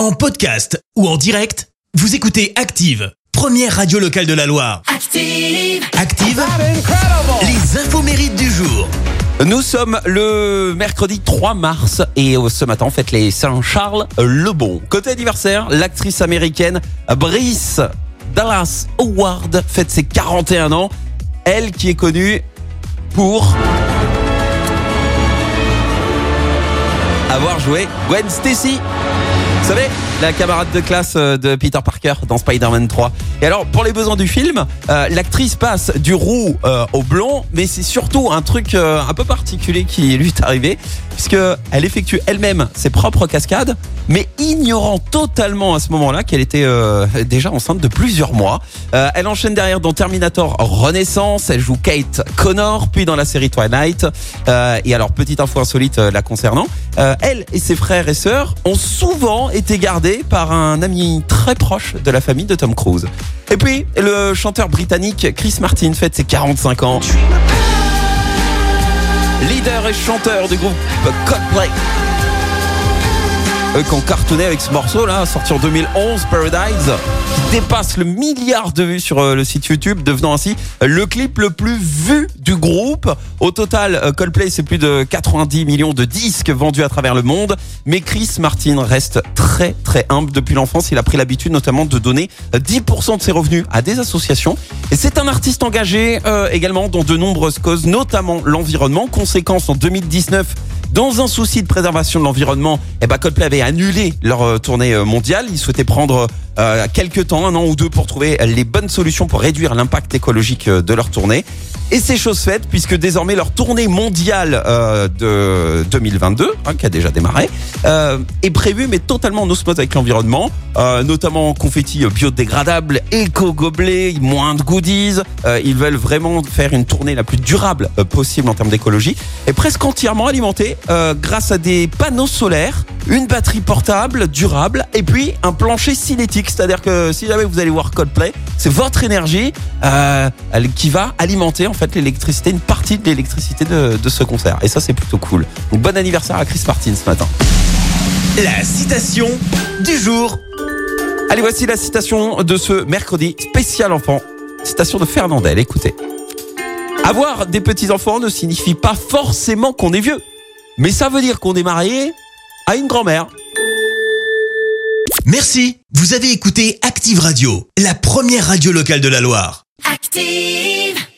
En podcast ou en direct, vous écoutez Active, première radio locale de la Loire. Active. Active, les infos mérites du jour. Nous sommes le mercredi 3 mars et euh, ce matin on fête les Saint-Charles le Bon. Côté anniversaire, l'actrice américaine Brice Dallas Howard fête ses 41 ans. Elle qui est connue pour avoir joué Gwen Stacy. Vous savez, la camarade de classe euh, de Peter Parker dans Spider-Man 3. Et alors, pour les besoins du film, euh, l'actrice passe du roux euh, au blond, mais c'est surtout un truc un peu particulier qui lui est arrivé, puisque elle effectue elle-même ses propres cascades, mais ignorant totalement à ce moment-là qu'elle était euh, déjà enceinte de plusieurs mois. Euh, elle enchaîne derrière dans Terminator Renaissance, elle joue Kate Connor, puis dans la série Twilight. Euh, et alors, petite info insolite la concernant, elle et ses frères et sœurs ont souvent été gardés par un ami très proche de la famille de Tom Cruise. Et puis, le chanteur britannique Chris Martin fête ses 45 ans. Leader et chanteur du groupe Coldplay. Eux qui avec ce morceau là, sorti en 2011, Paradise, qui dépasse le milliard de vues sur euh, le site YouTube, devenant ainsi le clip le plus vu du groupe. Au total, euh, Coldplay, c'est plus de 90 millions de disques vendus à travers le monde. Mais Chris Martin reste très très humble. Depuis l'enfance, il a pris l'habitude notamment de donner euh, 10% de ses revenus à des associations. Et c'est un artiste engagé euh, également dans de nombreuses causes, notamment l'environnement. Conséquence, en 2019, dans un souci de préservation de l'environnement, eh ben Coldplay avait annulé leur euh, tournée euh, mondiale. Ils souhaitaient prendre euh, quelques temps, un an ou deux, pour trouver les bonnes solutions pour réduire l'impact écologique euh, de leur tournée. Et c'est chose faite puisque désormais leur tournée mondiale euh, de 2022, hein, qui a déjà démarré, euh, est prévue mais totalement en osmose avec l'environnement, euh, notamment confetti biodégradable, éco-gobelet, moins de goodies. Ils veulent vraiment faire une tournée la plus durable possible en termes d'écologie et presque entièrement alimentée grâce à des panneaux solaires, une batterie portable durable et puis un plancher cinétique. C'est-à-dire que si jamais vous allez voir Coldplay, c'est votre énergie euh, qui va alimenter en fait l'électricité, une partie de l'électricité de, de ce concert. Et ça c'est plutôt cool. Donc bon anniversaire à Chris Martin ce matin. La citation du jour. Allez, voici la citation de ce mercredi spécial enfant. Citation de Fernandel, écoutez. Avoir des petits-enfants ne signifie pas forcément qu'on est vieux. Mais ça veut dire qu'on est marié à une grand-mère. Merci, vous avez écouté Active Radio, la première radio locale de la Loire. Active.